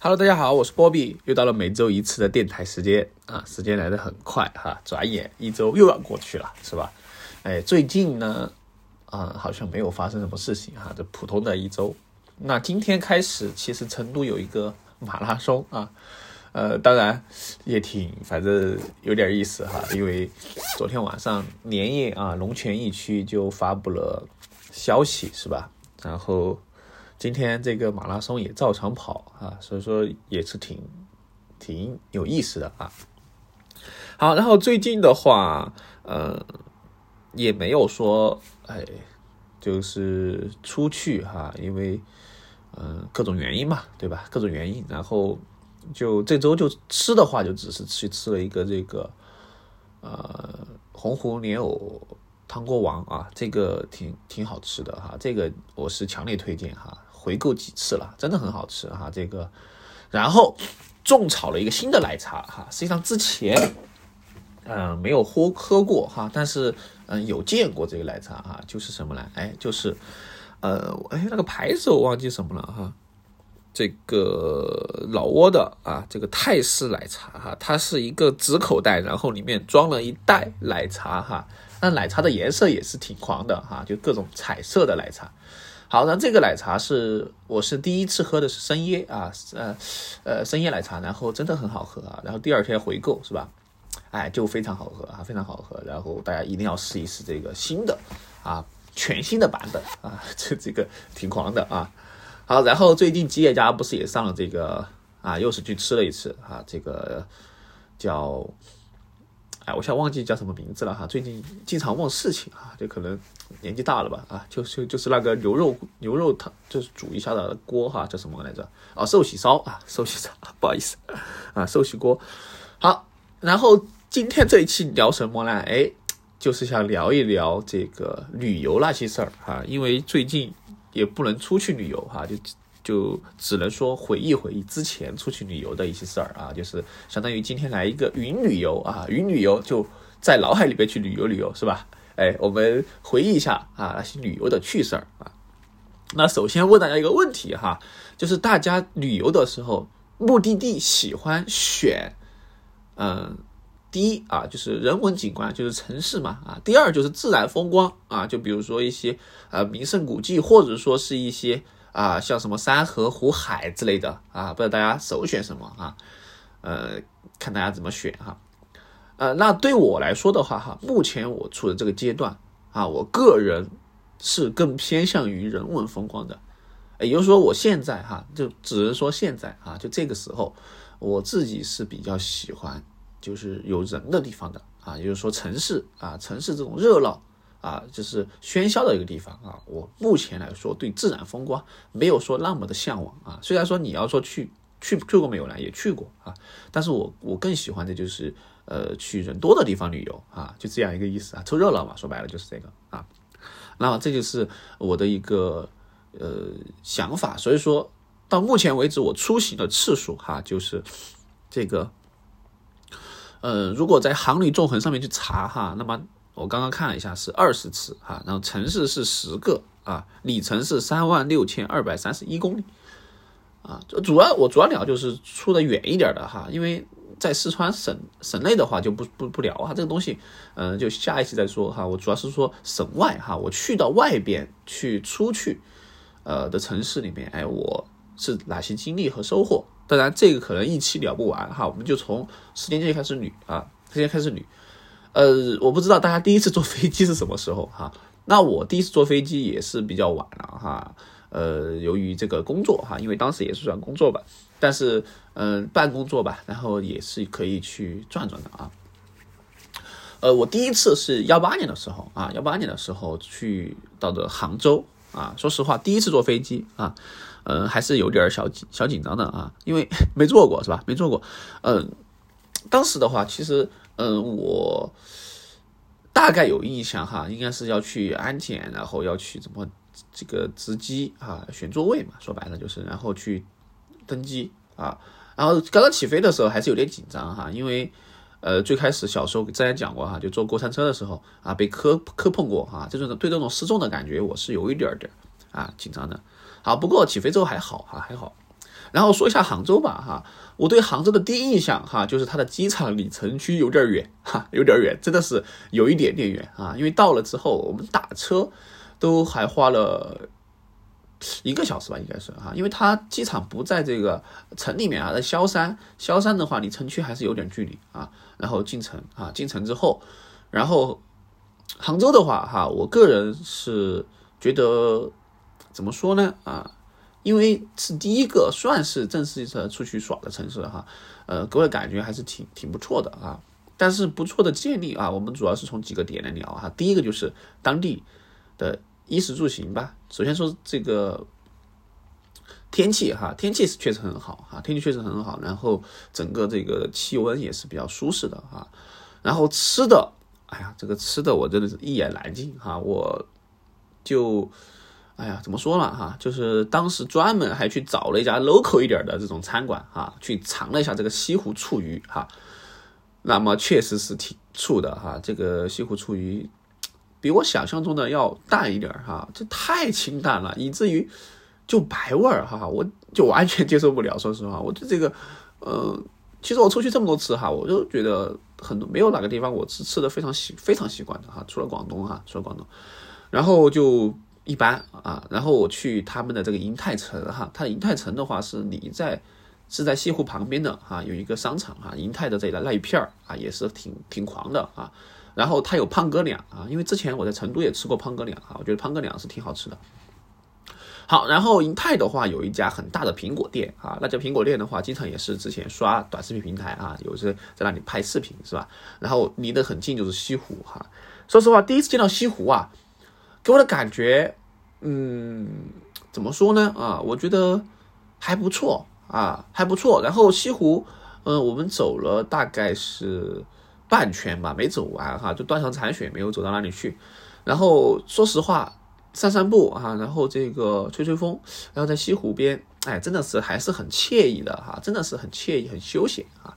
Hello，大家好，我是波比，又到了每周一次的电台时间啊，时间来得很快哈，转眼一周又要过去了，是吧？哎，最近呢，啊，好像没有发生什么事情哈，这普通的一周。那今天开始，其实成都有一个马拉松啊，呃，当然也挺，反正有点意思哈，因为昨天晚上连夜啊，龙泉驿区就发布了消息，是吧？然后。今天这个马拉松也照常跑啊，所以说也是挺挺有意思的啊。好，然后最近的话，呃，也没有说哎，就是出去哈，因为嗯各种原因嘛，对吧？各种原因，然后就这周就吃的话，就只是去吃了一个这个呃洪湖莲藕汤锅王啊，这个挺挺好吃的哈，这个我是强烈推荐哈。回购几次了，真的很好吃哈。这个，然后种草了一个新的奶茶哈。实际上之前，嗯，没有喝喝过哈，但是嗯，有见过这个奶茶哈。就是什么呢？哎，就是呃，哎，那个牌子我忘记什么了哈。这个老挝的啊，这个泰式奶茶哈，它是一个纸口袋，然后里面装了一袋奶茶哈。那奶茶的颜色也是挺狂的哈，就各种彩色的奶茶。好，那这个奶茶是我是第一次喝的是生椰啊，呃呃生椰奶茶，然后真的很好喝啊，然后第二天回购是吧？哎，就非常好喝啊，非常好喝，然后大家一定要试一试这个新的啊，全新的版本啊，这这个挺狂的啊。好，然后最近吉野家不是也上了这个啊，又是去吃了一次啊，这个叫。哎，我现在忘记叫什么名字了哈，最近经常忘事情啊，就可能年纪大了吧啊，就就就是那个牛肉牛肉汤，就是煮一下的锅哈，叫什么来着？啊，寿喜烧啊，寿喜烧，不好意思啊，寿喜锅。好，然后今天这一期聊什么呢？哎，就是想聊一聊这个旅游那些事儿哈，因为最近也不能出去旅游哈，就。就只能说回忆回忆之前出去旅游的一些事儿啊，就是相当于今天来一个云旅游啊，云旅游就在脑海里边去旅游旅游是吧？哎，我们回忆一下啊那些旅游的趣事儿啊。那首先问大家一个问题哈，就是大家旅游的时候目的地喜欢选嗯第一啊就是人文景观就是城市嘛啊，第二就是自然风光啊，就比如说一些呃名胜古迹或者说是一些。啊，像什么山河湖海之类的啊，不知道大家首选什么啊？呃，看大家怎么选哈。呃，那对我来说的话哈，目前我处的这个阶段啊，我个人是更偏向于人文风光的。也就是说，我现在哈，就只能说现在啊，就这个时候，我自己是比较喜欢就是有人的地方的啊，也就是说城市啊，城市这种热闹。啊，就是喧嚣的一个地方啊。我目前来说对自然风光没有说那么的向往啊。虽然说你要说去去去过没有呢，也去过啊。但是我我更喜欢的就是呃去人多的地方旅游啊，就这样一个意思啊，凑热闹嘛。说白了就是这个啊。那么这就是我的一个呃想法。所以说到目前为止，我出行的次数哈，就是这个呃，如果在航旅纵横上面去查哈，那么。我刚刚看了一下，是二十次哈，然后城市是十个啊，里程是三万六千二百三十一公里啊。主要我主要聊就是出的远一点的哈，因为在四川省省内的话就不不不聊哈，这个东西嗯，就下一期再说哈。我主要是说省外哈，我去到外边去出去呃的城市里面，哎，我是哪些经历和收获？当然这个可能一期聊不完哈，我们就从时间线开始捋啊，时间开始捋。呃，我不知道大家第一次坐飞机是什么时候哈？那我第一次坐飞机也是比较晚了哈。呃，由于这个工作哈，因为当时也是算工作吧，但是嗯，半工作吧，然后也是可以去转转的啊。呃，我第一次是幺八年的时候啊，幺八年的时候去到的杭州啊。说实话，第一次坐飞机啊，嗯，还是有点小小紧张的啊，因为没坐过是吧？没坐过，嗯，当时的话其实。嗯，我大概有印象哈，应该是要去安检，然后要去怎么这个值机啊，选座位嘛，说白了就是，然后去登机啊，然后刚刚起飞的时候还是有点紧张哈，因为呃最开始小时候之前讲过哈，就坐过山车的时候啊，被磕磕碰过哈，这种对这种失重的感觉我是有一点点啊紧张的。好，不过起飞之后还好哈，还好。然后说一下杭州吧，哈，我对杭州的第一印象哈，就是它的机场离城区有点远，哈，有点远，真的是有一点点远啊。因为到了之后，我们打车都还花了一个小时吧，应该是哈，因为它机场不在这个城里面啊，在萧山，萧山的话离城区还是有点距离啊。然后进城啊，进城之后，然后杭州的话哈，我个人是觉得怎么说呢啊？因为是第一个算是正式的出去耍的城市哈，呃，给我的感觉还是挺挺不错的啊。但是不错的建立啊，我们主要是从几个点来聊哈。第一个就是当地的衣食住行吧。首先说这个天气哈，天气是确实很好哈，天气确实很好。然后整个这个气温也是比较舒适的哈。然后吃的，哎呀，这个吃的我真的是一言难尽哈，我就。哎呀，怎么说呢哈？就是当时专门还去找了一家 local 一点的这种餐馆哈，去尝了一下这个西湖醋鱼哈。那么确实是挺醋的哈，这个西湖醋鱼比我想象中的要淡一点哈，这太清淡了，以至于就白味儿哈，我就完全接受不了。说实话，我对这个，呃，其实我出去这么多次哈，我就觉得很多没有哪个地方我是吃的非常习非常习惯的哈，除了广东哈，除了广东，然后就。一般啊，然后我去他们的这个银泰城哈，它银泰城的话是你在是在西湖旁边的哈，有一个商场哈，银泰的这那一片儿啊也是挺挺狂的啊。然后它有胖哥俩啊，因为之前我在成都也吃过胖哥俩哈，我觉得胖哥俩是挺好吃的。好，然后银泰的话有一家很大的苹果店啊，那家苹果店的话，经常也是之前刷短视频平台啊，有些在那里拍视频是吧？然后离得很近就是西湖哈。说实话，第一次见到西湖啊。给我的感觉，嗯，怎么说呢？啊，我觉得还不错啊，还不错。然后西湖，嗯，我们走了大概是半圈吧，没走完哈，就断肠残雪，没有走到那里去。然后说实话，散散步啊，然后这个吹吹风，然后在西湖边，哎，真的是还是很惬意的哈，真的是很惬意，很休闲啊。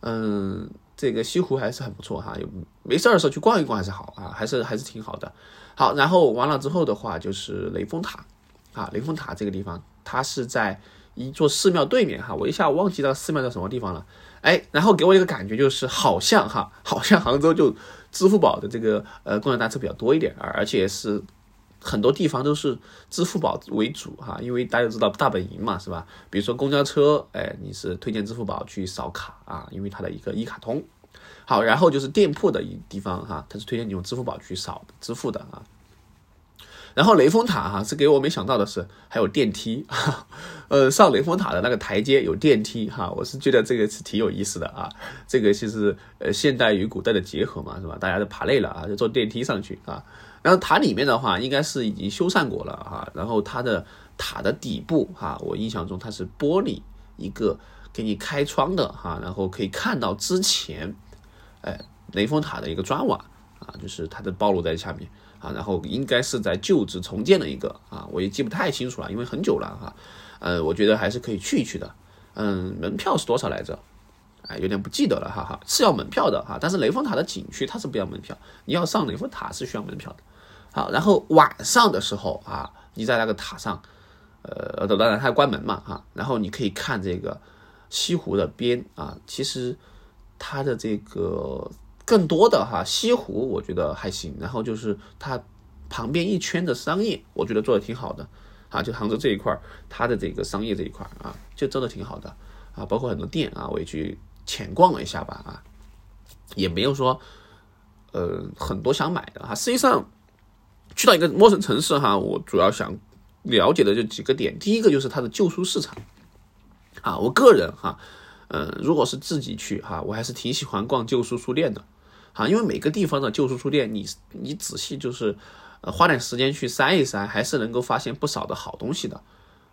嗯，这个西湖还是很不错哈，有没事儿的时候去逛一逛还是好啊，还是还是挺好的。好，然后完了之后的话就是雷峰塔，啊，雷峰塔这个地方，它是在一座寺庙对面哈，我一下忘记那个寺庙在什么地方了，哎，然后给我一个感觉就是好像哈，好像杭州就支付宝的这个呃共享单车比较多一点，而且是很多地方都是支付宝为主哈，因为大家知道大本营嘛是吧？比如说公交车，哎，你是推荐支付宝去扫卡啊，因为它的一个一卡通。好，然后就是店铺的一地方哈，它是推荐你用支付宝去扫支付的啊。然后雷峰塔哈是给我没想到的是还有电梯哈，呃，上雷峰塔的那个台阶有电梯哈，我是觉得这个是挺有意思的啊。这个其实呃现代与古代的结合嘛，是吧？大家都爬累了啊，就坐电梯上去啊。然后塔里面的话应该是已经修缮过了哈，然后它的塔的底部哈，我印象中它是玻璃一个给你开窗的哈，然后可以看到之前。哎，雷峰塔的一个砖瓦啊，就是它的暴露在下面啊，然后应该是在旧址重建的一个啊，我也记不太清楚了，因为很久了哈。呃，我觉得还是可以去一去的。嗯，门票是多少来着？哎，有点不记得了，哈哈，是要门票的哈。但是雷峰塔的景区它是不要门票，你要上雷峰塔是需要门票的。好，然后晚上的时候啊，你在那个塔上，呃，当然它关门嘛哈，然后你可以看这个西湖的边啊，其实。它的这个更多的哈西湖，我觉得还行。然后就是它旁边一圈的商业，我觉得做的挺好的啊。就杭州这一块儿，它的这个商业这一块啊，就做的挺好的啊。包括很多店啊，我也去浅逛了一下吧啊，也没有说呃很多想买的哈。实际上去到一个陌生城市哈，我主要想了解的就几个点。第一个就是它的旧书市场啊，我个人哈。嗯，如果是自己去哈，我还是挺喜欢逛旧书书店的，哈，因为每个地方的旧书书店，你你仔细就是，呃，花点时间去筛一筛，还是能够发现不少的好东西的，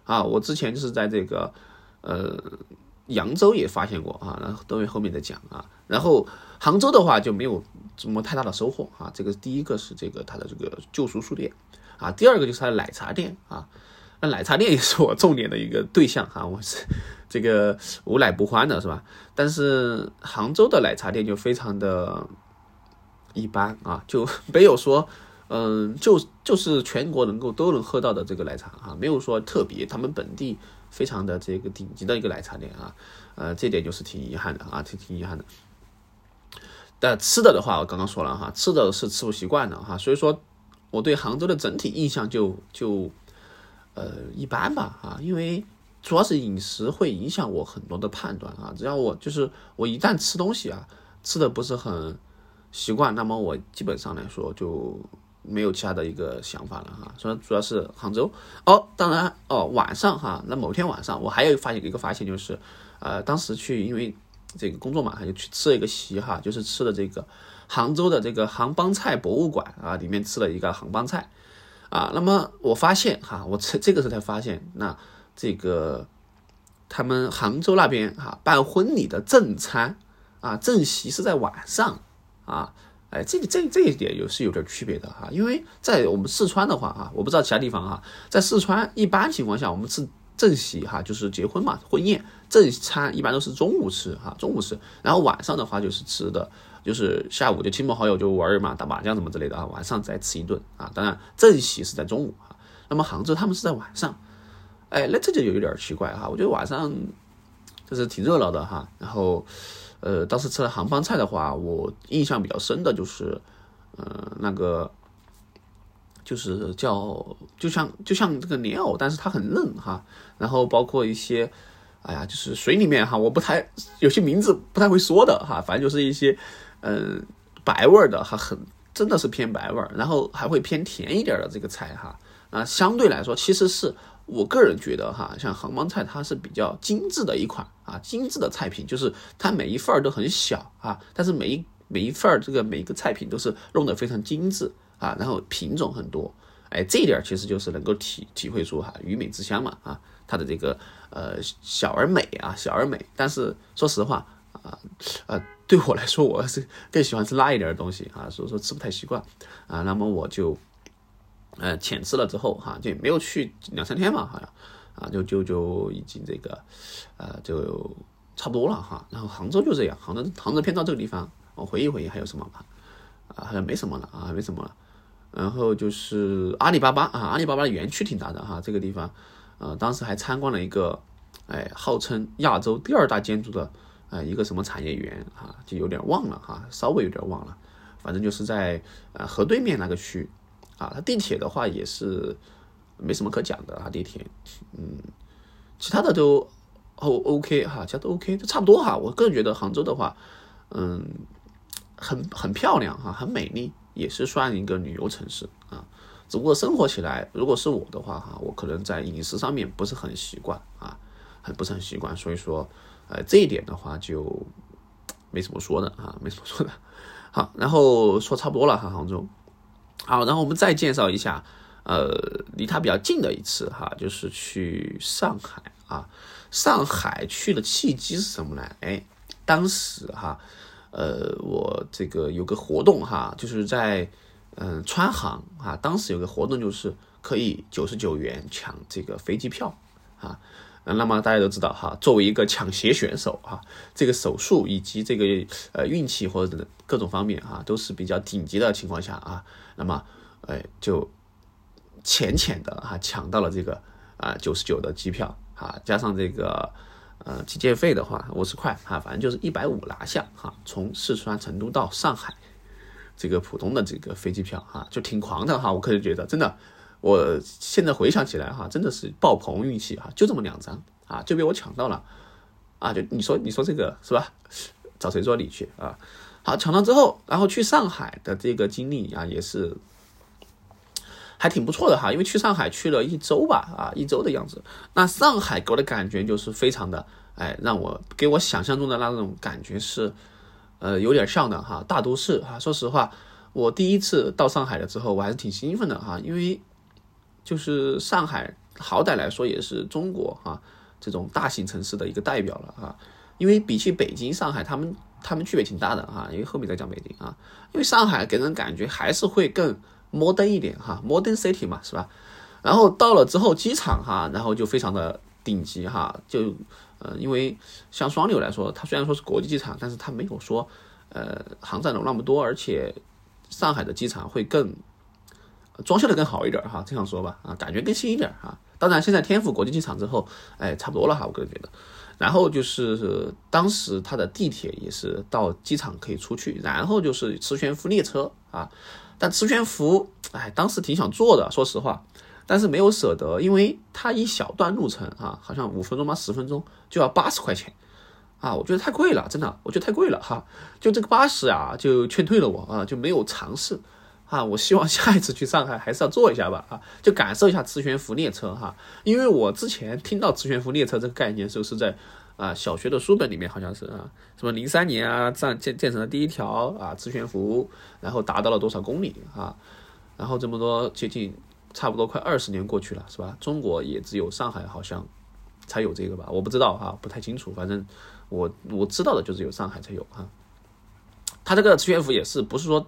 啊，我之前就是在这个，呃，扬州也发现过啊，然后等会后面再讲啊，然后杭州的话就没有什么太大的收获啊，这个第一个是这个它的这个旧书书店，啊，第二个就是它的奶茶店啊。那奶茶店也是我重点的一个对象哈，我是这个无奶不欢的是吧？但是杭州的奶茶店就非常的一般啊，就 没有说，嗯，就就是全国能够都能喝到的这个奶茶啊，没有说特别，他们本地非常的这个顶级的一个奶茶店啊，呃，这点就是挺遗憾的啊，挺挺遗憾的。但吃的的话，我刚刚说了哈，吃的是吃不习惯的哈，所以说我对杭州的整体印象就就呃一般吧啊，因为主要是饮食会影响我很多的判断啊，只要我就是我一旦吃东西啊，吃的不是很习惯，那么我基本上来说就没有其他的一个想法了哈。所以主要是杭州哦，当然哦晚上哈，那某天晚上我还有发现一个发现就是，呃，当时去因为。这个工作嘛，就去吃了一个席哈，就是吃的这个杭州的这个杭帮菜博物馆啊，里面吃了一个杭帮菜啊。那么我发现哈，我这这个时候才发现，那这个他们杭州那边哈办婚礼的正餐啊正席是在晚上啊，哎，这个这这一点有是有点区别的哈，因为在我们四川的话啊，我不知道其他地方哈，在四川一般情况下我们是。正席哈就是结婚嘛，婚宴正餐一般都是中午吃哈，中午吃，然后晚上的话就是吃的，就是下午就亲朋好友就玩嘛，打麻将什么之类的啊，晚上再吃一顿啊。当然正席是在中午啊，那么杭州他们是在晚上，哎，那这就有一点奇怪哈。我觉得晚上就是挺热闹的哈。然后呃，当时吃了杭帮菜的话，我印象比较深的就是，呃，那个。就是叫，就像就像这个莲藕，但是它很嫩哈。然后包括一些，哎呀，就是水里面哈，我不太有些名字不太会说的哈。反正就是一些，嗯，白味儿的哈，很真的是偏白味儿，然后还会偏甜一点的这个菜哈。啊，相对来说，其实是我个人觉得哈，像杭帮菜它是比较精致的一款啊，精致的菜品，就是它每一份儿都很小啊，但是每一每一份儿这个每一个菜品都是弄得非常精致。啊，然后品种很多，哎，这一点其实就是能够体体会出哈，鱼美之乡嘛，啊，它的这个呃小而美啊，小而美。但是说实话啊，呃，对我来说，我是更喜欢吃辣一点的东西啊，所以说吃不太习惯啊。那么我就呃浅吃了之后哈，就没有去两三天嘛，好像啊，就就就已经这个呃就差不多了哈。然后杭州就这样，杭州杭州偏到这个地方，我回忆回忆还有什么吧？啊，好像没什么了啊，没什么了。然后就是阿里巴巴啊，阿里巴巴的园区挺大的哈，这个地方，呃，当时还参观了一个，哎，号称亚洲第二大建筑的，呃，一个什么产业园啊，就有点忘了哈，稍微有点忘了，反正就是在呃河对面那个区，啊，它地铁的话也是没什么可讲的啊，地铁，嗯，其他的都 O OK 哈，其他都 OK，都差不多哈。我个人觉得杭州的话，嗯，很很漂亮哈，很美丽。也是算一个旅游城市啊，只不过生活起来，如果是我的话哈，我可能在饮食上面不是很习惯啊，很不是很习惯，所以说，呃，这一点的话就没什么说的啊，没什么说的。好，然后说差不多了哈，杭州。好，然后我们再介绍一下，呃，离它比较近的一次哈，就是去上海啊。上海去的契机是什么呢？哎，当时哈。呃，我这个有个活动哈，就是在嗯川航啊，当时有个活动就是可以九十九元抢这个飞机票啊。那么大家都知道哈，作为一个抢鞋选手哈，这个手速以及这个呃运气或者各种方面哈，都是比较顶级的情况下啊，那么哎就浅浅的哈抢到了这个啊九十九的机票啊，加上这个。呃，机械费的话五十块哈，反正就是一百五拿下哈。从四川成都到上海，这个普通的这个飞机票哈，就挺狂的哈。我个人觉得，真的，我现在回想起来哈，真的是爆棚运气哈，就这么两张啊，就被我抢到了啊。就你说，你说这个是吧？找谁做理去啊？好，抢到之后，然后去上海的这个经历啊，也是。还挺不错的哈，因为去上海去了一周吧，啊，一周的样子。那上海给我的感觉就是非常的，哎，让我给我想象中的那种感觉是，呃，有点像的哈，大都市哈。说实话，我第一次到上海了之后，我还是挺兴奋的哈，因为就是上海好歹来说也是中国啊这种大型城市的一个代表了啊。因为比起北京、上海，他们他们区别挺大的哈。因为后面再讲北京啊，因为上海给人感觉还是会更。摩登一点哈，modern city 嘛，是吧？然后到了之后，机场哈，然后就非常的顶级哈，就呃，因为像双流来说，它虽然说是国际机场，但是它没有说呃航站楼那么多，而且上海的机场会更装修的更好一点哈，这样说吧啊，感觉更新一点哈。当然，现在天府国际机场之后，哎，差不多了哈，我个人觉得。然后就是当时它的地铁也是到机场可以出去，然后就是磁悬浮列车啊。但磁悬浮，哎，当时挺想坐的，说实话，但是没有舍得，因为它一小段路程啊，好像五分钟吗？十分钟就要八十块钱啊，我觉得太贵了，真的，我觉得太贵了哈。就这个八十啊，就劝退了我啊，就没有尝试啊。我希望下一次去上海还是要坐一下吧啊，就感受一下磁悬浮列车哈。因为我之前听到磁悬浮列车这个概念的时候是在。啊，小学的书本里面好像是啊，什么零三年啊，建建建成了第一条啊磁悬浮，然后达到了多少公里啊？然后这么多接近差不多快二十年过去了，是吧？中国也只有上海好像才有这个吧？我不知道哈，不太清楚。反正我我知道的就是有上海才有哈。它这个磁悬浮也是不是说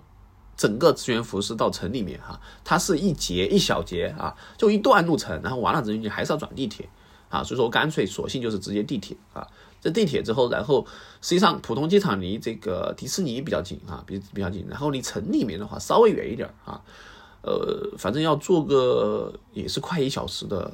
整个磁悬浮是到城里面哈？它是一节一小节啊，就一段路程，然后完了之后你还是要转地铁。啊，所以说干脆索性就是直接地铁啊，这地铁之后，然后实际上浦东机场离这个迪士尼比较近啊，比比较近，然后离城里面的话稍微远一点啊，呃，反正要坐个也是快一小时的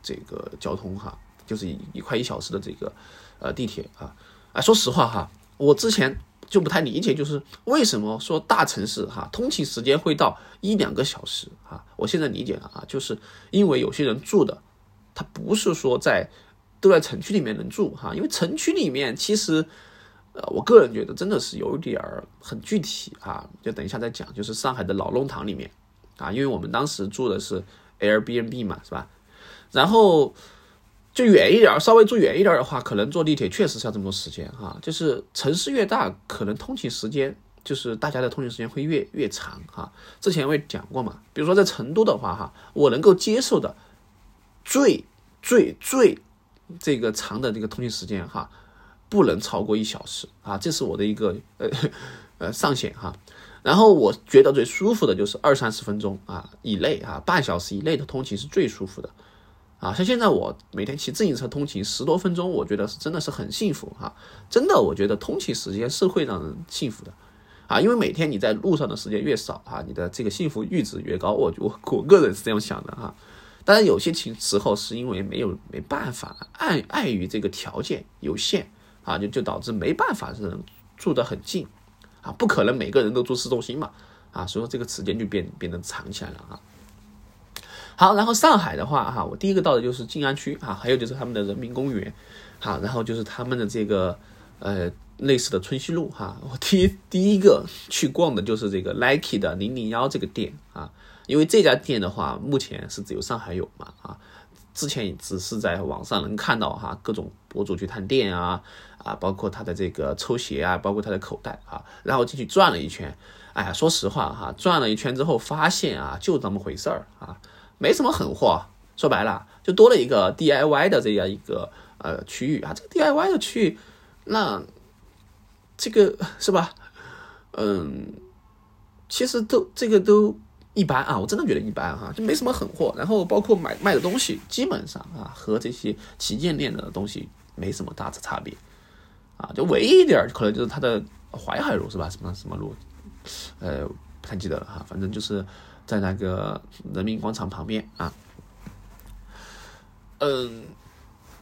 这个交通哈，就是一快一小时的这个呃地铁啊，啊，说实话哈，我之前就不太理解，就是为什么说大城市哈通勤时间会到一两个小时啊，我现在理解了啊，就是因为有些人住的。他不是说在都在城区里面能住哈，因为城区里面其实，呃，我个人觉得真的是有点儿很具体啊，就等一下再讲。就是上海的老弄堂里面啊，因为我们当时住的是 Airbnb 嘛，是吧？然后就远一点，稍微住远一点的话，可能坐地铁确实是要这么多时间哈。就是城市越大，可能通勤时间就是大家的通勤时间会越越长哈。之前我也讲过嘛，比如说在成都的话哈，我能够接受的。最最最这个长的这个通勤时间哈，不能超过一小时啊，这是我的一个呃呃上限哈。然后我觉得最舒服的就是二三十分钟啊以内啊，半小时以内的通勤是最舒服的啊。像现在我每天骑自行车通勤十多分钟，我觉得是真的是很幸福哈。真的，我觉得通勤时间是会让人幸福的啊，因为每天你在路上的时间越少啊，你的这个幸福阈值越高。我我我个人是这样想的哈。当然，有些情时候是因为没有没办法，碍碍于这个条件有限啊，就就导致没办法是住得很近啊，不可能每个人都住市中心嘛啊，所以说这个时间就变变得长起来了啊。好，然后上海的话哈，我第一个到的就是静安区啊，还有就是他们的人民公园，好，然后就是他们的这个呃类似的春熙路哈，我第一第一个去逛的就是这个 Nike 的零零幺这个店啊。因为这家店的话，目前是只有上海有嘛啊，之前也只是在网上能看到哈，各种博主去探店啊啊，包括他的这个抽鞋啊，包括他的口袋啊，然后进去转了一圈，哎呀，说实话哈，转了一圈之后发现啊，就这么回事儿啊，没什么狠货，说白了就多了一个 DIY 的这样一个呃区域啊，这个 DIY 的区域，那这个是吧？嗯，其实都这个都。一般啊，我真的觉得一般哈，就没什么狠货。然后包括买卖的东西，基本上啊，和这些旗舰店的东西没什么大的差别啊。就唯一一点可能就是它的淮海路是吧？什么什么路？呃，不太记得了哈。反正就是在那个人民广场旁边啊。嗯，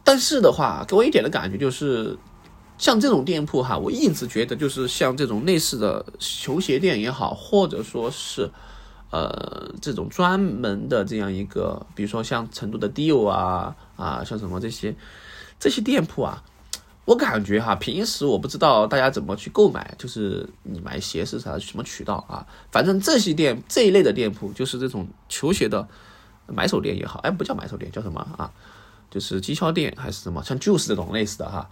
但是的话，给我一点的感觉就是，像这种店铺哈，我一直觉得就是像这种类似的球鞋店也好，或者说是。呃，这种专门的这样一个，比如说像成都的 Dior 啊啊，像什么这些这些店铺啊，我感觉哈，平时我不知道大家怎么去购买，就是你买鞋是啥什么渠道啊？反正这些店这一类的店铺，就是这种球鞋的买手店也好，哎，不叫买手店，叫什么啊？就是经销店还是什么？像 Juice 这种类似的哈，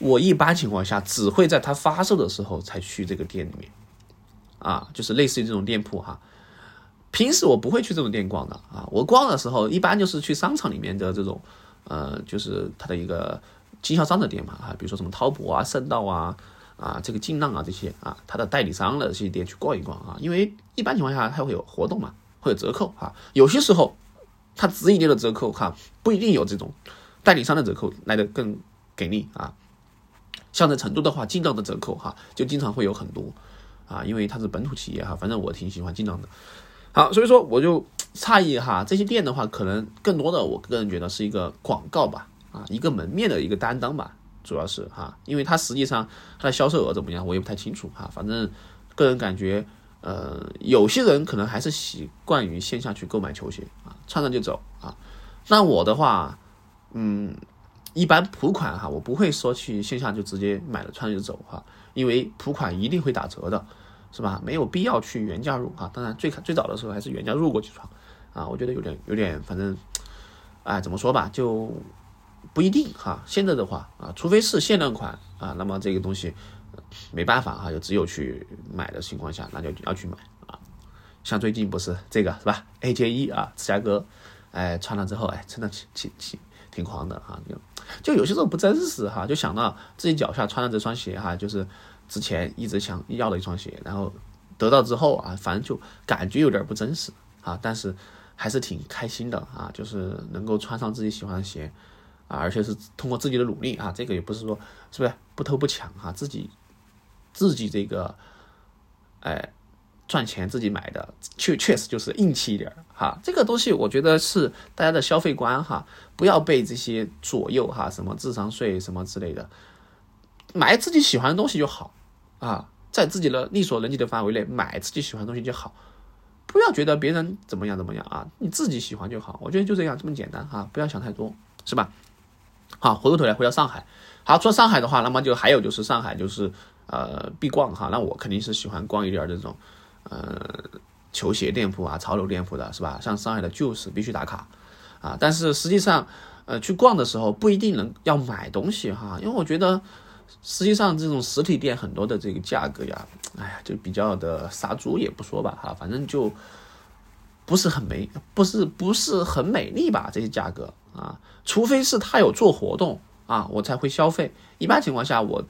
我一般情况下只会在它发售的时候才去这个店里面啊，就是类似于这种店铺哈。平时我不会去这种店逛的啊，我逛的时候一般就是去商场里面的这种，呃，就是它的一个经销商的店嘛啊，比如说什么滔博啊、盛道啊、啊这个劲浪啊这些啊，它的代理商的这些店去逛一逛啊，因为一般情况下它会有活动嘛，会有折扣啊，有些时候它直营店的折扣哈不一定有这种代理商的折扣来的更给力啊，像在成都的话，劲浪的折扣哈就经常会有很多啊，因为它是本土企业哈，反正我挺喜欢劲浪的。好，所以说我就诧异哈，这些店的话，可能更多的我个人觉得是一个广告吧，啊，一个门面的一个担当吧，主要是哈，因为它实际上它的销售额怎么样，我也不太清楚哈，反正个人感觉，呃，有些人可能还是习惯于线下去购买球鞋啊，穿上就走啊，那我的话，嗯，一般普款哈，我不会说去线下就直接买了穿就走哈，因为普款一定会打折的，是吧？没有必要去原价入啊，当然最最早的时候还是原价入过去穿。啊，我觉得有点有点，反正，哎，怎么说吧，就不一定哈。现在的话啊，除非是限量款啊，那么这个东西没办法哈，就只有去买的情况下，那就要去买啊。像最近不是这个是吧？AJ 一啊，芝加哥，哎，穿了之后哎，真的挺挺挺挺狂的哈。就就有些时候不真实哈，就想到自己脚下穿的这双鞋哈，就是之前一直想要的一双鞋，然后得到之后啊，反正就感觉有点不真实啊，但是。还是挺开心的啊，就是能够穿上自己喜欢的鞋啊，而且是通过自己的努力啊，这个也不是说是不是不偷不抢啊，自己自己这个哎赚钱自己买的，确确实就是硬气一点哈。这个东西我觉得是大家的消费观哈，不要被这些左右哈，什么智商税什么之类的，买自己喜欢的东西就好啊，在自己的力所能及的范围内买自己喜欢的东西就好。不要觉得别人怎么样怎么样啊，你自己喜欢就好。我觉得就这样这么简单哈，不要想太多，是吧？好，回过头来回到上海。好，说上海的话，那么就还有就是上海就是呃必逛哈。那我肯定是喜欢逛一点这种呃球鞋店铺啊、潮流店铺的，是吧？像上海的旧时必须打卡啊。但是实际上呃去逛的时候不一定能要买东西哈，因为我觉得。实际上，这种实体店很多的这个价格呀，哎呀，就比较的杀猪也不说吧，哈，反正就不是很美，不是不是很美丽吧？这些价格啊，除非是他有做活动啊，我才会消费。一般情况下，我。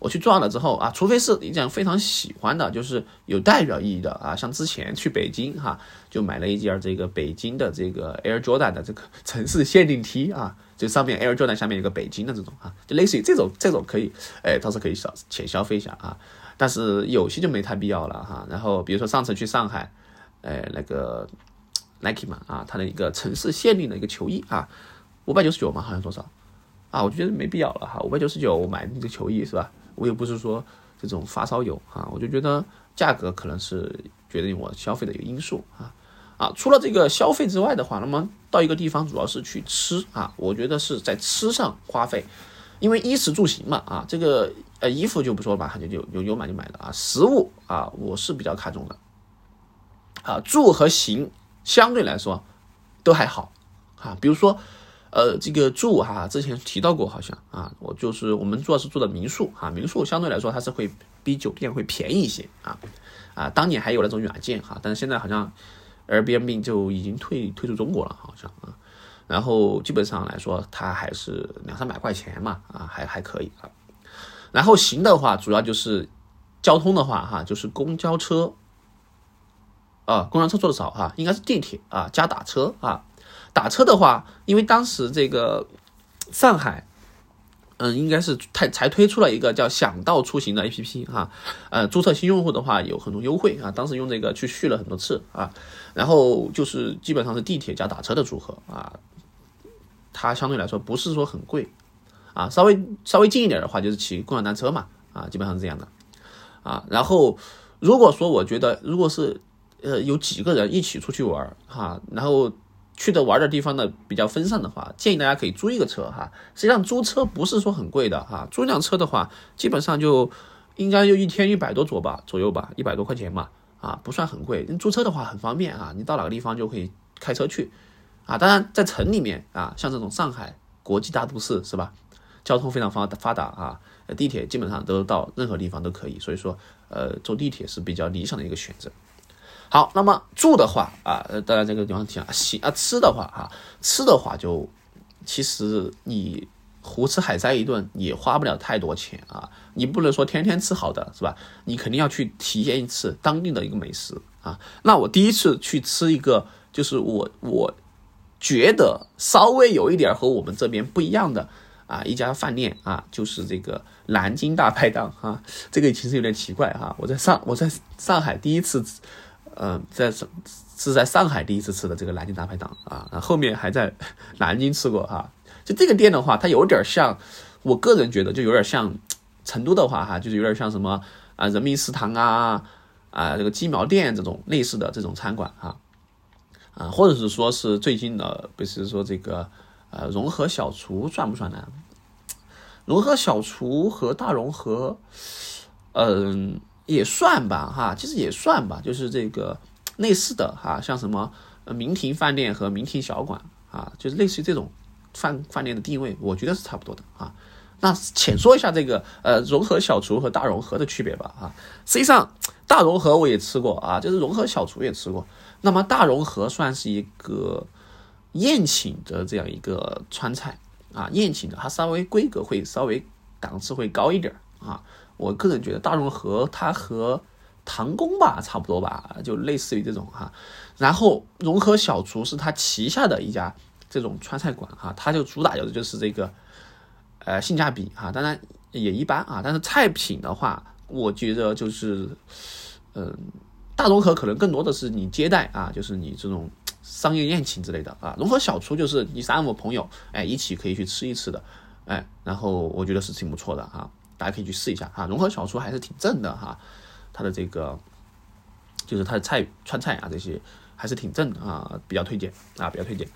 我去撞了之后啊，除非是你这样非常喜欢的，就是有代表意义的啊，像之前去北京哈，就买了一件这个北京的这个 Air Jordan 的这个 城市限定 T 啊，就上面 Air Jordan 下面有个北京的这种啊，就类似于这种这种可以，哎，倒是可以小浅消费一下啊，但是有些就没太必要了哈。然后比如说上次去上海，哎，那个 Nike 嘛啊，它的一个城市限定的一个球衣啊，五百九十九嘛，好像多少啊？我就觉得没必要了哈，五百九十九我买那个球衣是吧？我也不是说这种发烧友啊，我就觉得价格可能是决定我消费的一个因素啊啊。除了这个消费之外的话，那么到一个地方主要是去吃啊，我觉得是在吃上花费，因为衣食住行嘛啊，这个呃衣服就不说了吧，就就有有买就买的啊。食物啊，我是比较看重的啊，住和行相对来说都还好啊，比如说。呃，这个住哈，之前提到过，好像啊，我就是我们主要是住的民宿哈，民宿相对来说它是会比酒店会便宜一些啊啊，当年还有那种软件哈，但是现在好像 Airbnb 就已经退退出中国了，好像啊，然后基本上来说它还是两三百块钱嘛啊，还还可以啊，然后行的话主要就是交通的话哈，就是公交车啊，公交车坐的少哈，应该是地铁啊加打车啊。打车的话，因为当时这个上海，嗯，应该是太才推出了一个叫想到出行的 APP 哈，呃，注册新用户的话有很多优惠啊，当时用这个去续了很多次啊，然后就是基本上是地铁加打车的组合啊，它相对来说不是说很贵啊，稍微稍微近一点的话就是骑共享单车嘛啊，基本上是这样的啊，然后如果说我觉得如果是呃有几个人一起出去玩哈，然后。去的玩的地方呢比较分散的话，建议大家可以租一个车哈。实际上租车不是说很贵的哈，租一辆车的话，基本上就应该就一天一百多左吧左右吧，一百多块钱嘛啊，不算很贵。租车的话很方便啊，你到哪个地方就可以开车去啊。当然在城里面啊，像这种上海国际大都市是吧，交通非常发发达啊，地铁基本上都到任何地方都可以，所以说呃坐地铁是比较理想的一个选择。好，那么住的话啊，当然这个地方提啊，行啊，吃的话啊，吃的话就其实你胡吃海塞一顿也花不了太多钱啊，你不能说天天吃好的是吧？你肯定要去体验一次当地的一个美食啊。那我第一次去吃一个，就是我我觉得稍微有一点和我们这边不一样的啊一家饭店啊，就是这个南京大排档啊，这个其实有点奇怪哈。我在上我在上海第一次。嗯，在是是在上海第一次吃的这个南京大排档啊，后面还在南京吃过哈。就这个店的话，它有点像，我个人觉得就有点像成都的话哈，就是有点像什么啊人民食堂啊啊这个鸡毛店这种类似的这种餐馆哈啊，或者是说是最近的，比是说这个呃融合小厨算不算呢？融合小厨和大融合，嗯。也算吧，哈，其实也算吧，就是这个类似的哈，像什么明庭饭店和明庭小馆啊，就是类似于这种饭饭店的定位，我觉得是差不多的啊。那浅说一下这个呃融合小厨和大融合的区别吧，啊，实际上大融合我也吃过啊，就是融合小厨也吃过，那么大融合算是一个宴请的这样一个川菜啊，宴请的它稍微规格会稍微档次会高一点啊。我个人觉得大融合它和唐宫吧差不多吧，就类似于这种哈。然后融合小厨是它旗下的一家这种川菜馆哈，它就主打的就是这个呃性价比哈，当然也一般啊。但是菜品的话，我觉得就是嗯大融合可能更多的是你接待啊，就是你这种商业宴请之类的啊。融合小厨就是你三五朋友哎一起可以去吃一次的哎，然后我觉得是挺不错的哈。大家可以去试一下哈，融合小厨还是挺正的哈，它的这个就是它的菜川菜啊这些还是挺正的啊，比较推荐啊，比较推荐。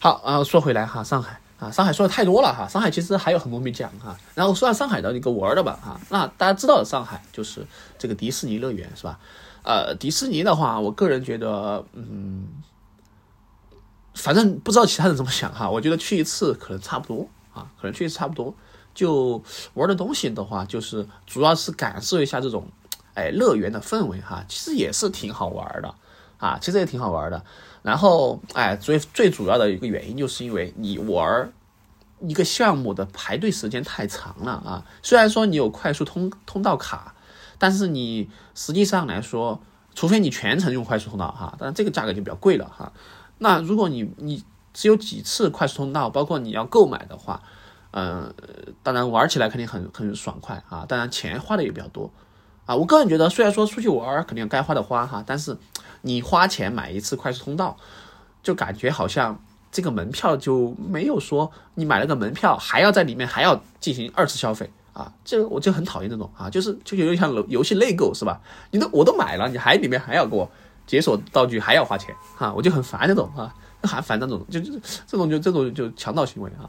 好啊，说回来哈，上海啊，上海说的太多了哈，上海其实还有很多没讲哈。然后说下上海的一个玩的吧哈，那大家知道的上海就是这个迪士尼乐园是吧？呃，迪士尼的话，我个人觉得嗯，反正不知道其他人怎么想哈，我觉得去一次可能差不多啊，可能去一次差不多。就玩的东西的话，就是主要是感受一下这种，哎，乐园的氛围哈，其实也是挺好玩的，啊，其实也挺好玩的。然后，哎，最最主要的一个原因就是因为你玩一个项目的排队时间太长了啊。虽然说你有快速通通道卡，但是你实际上来说，除非你全程用快速通道哈，但这个价格就比较贵了哈。那如果你你只有几次快速通道，包括你要购买的话。嗯，当然玩起来肯定很很爽快啊，当然钱花的也比较多啊。我个人觉得，虽然说出去玩肯定该花的花哈，但是你花钱买一次快速通道，就感觉好像这个门票就没有说你买了个门票还要在里面还要进行二次消费啊，这个我就很讨厌这种啊，就是就有点像游戏内购是吧？你都我都买了，你还里面还要给我解锁道具还要花钱哈，我就很烦这种啊，很烦那种就就这种就这种就强盗行为啊。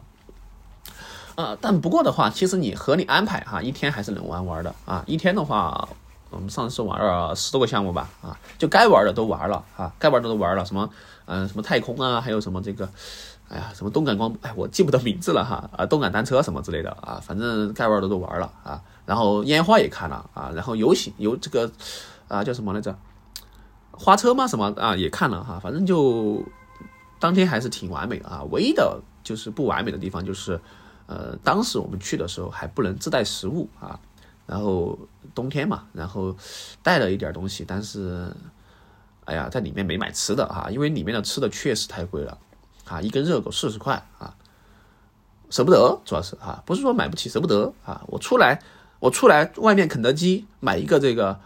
啊，但不过的话，其实你合理安排哈，一天还是能玩玩的啊。一天的话，我们上次玩了十多个项目吧，啊，就该玩的都玩了啊，该玩的都玩了。什么，嗯，什么太空啊，还有什么这个，哎呀，什么动感光，哎，我记不得名字了哈，啊，动感单车什么之类的啊，反正该玩的都玩了啊。然后烟花也看了啊，然后游行游这个啊叫什么来着？花车吗？什么啊也看了哈，反正就当天还是挺完美的啊。唯一的就是不完美的地方就是。呃，当时我们去的时候还不能自带食物啊，然后冬天嘛，然后带了一点东西，但是，哎呀，在里面没买吃的啊，因为里面的吃的确实太贵了啊，一根热狗四十块啊，舍不得，主要是啊，不是说买不起，舍不得啊。我出来，我出来外面肯德基买一个这个，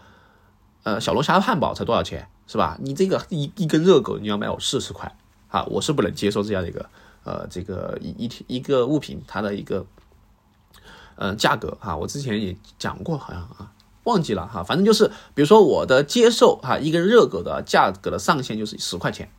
呃，小龙虾汉堡才多少钱是吧？你这个一一根热狗你要卖我四十块啊，我是不能接受这样的一个。呃，这个一一一个物品它的一个，呃，价格哈，我之前也讲过，好像啊，忘记了哈，反正就是，比如说我的接受哈，一根热狗的价格的上限就是十块钱，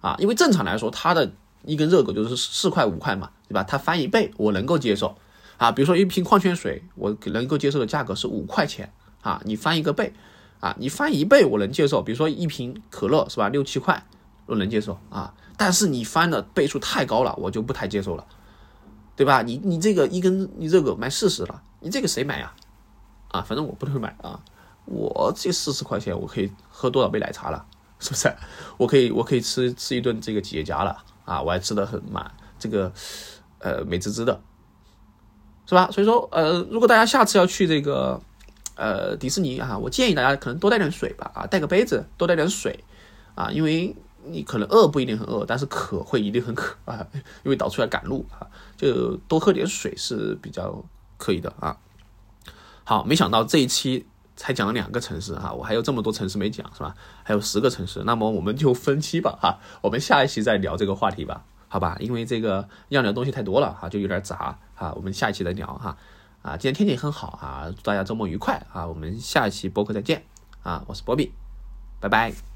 啊，因为正常来说，它的一根热狗就是四块五块嘛，对吧？它翻一倍我能够接受，啊，比如说一瓶矿泉水，我能够接受的价格是五块钱，啊，你翻一个倍，啊，你翻一倍我能接受，比如说一瓶可乐是吧，六七块我能接受啊。但是你翻的倍数太高了，我就不太接受了，对吧？你你这个一根你这个卖四十了，你这个谁买呀？啊，反正我不会买啊。我这四十块钱我可以喝多少杯奶茶了，是不是？我可以我可以吃吃一顿这个企业家了啊，我还吃的很满，这个呃美滋滋的，是吧？所以说呃，如果大家下次要去这个呃迪士尼啊，我建议大家可能多带点水吧啊，带个杯子，多带点水啊，因为。你可能饿不一定很饿，但是渴会一定很渴啊，因为导出来赶路啊，就多喝点水是比较可以的啊。好，没想到这一期才讲了两个城市哈，我还有这么多城市没讲是吧？还有十个城市，那么我们就分期吧哈，我们下一期再聊这个话题吧，好吧？因为这个要聊东西太多了哈，就有点杂哈，我们下一期再聊哈。啊，今天天气很好啊，祝大家周末愉快啊，我们下一期播客再见啊，我是波比，拜拜。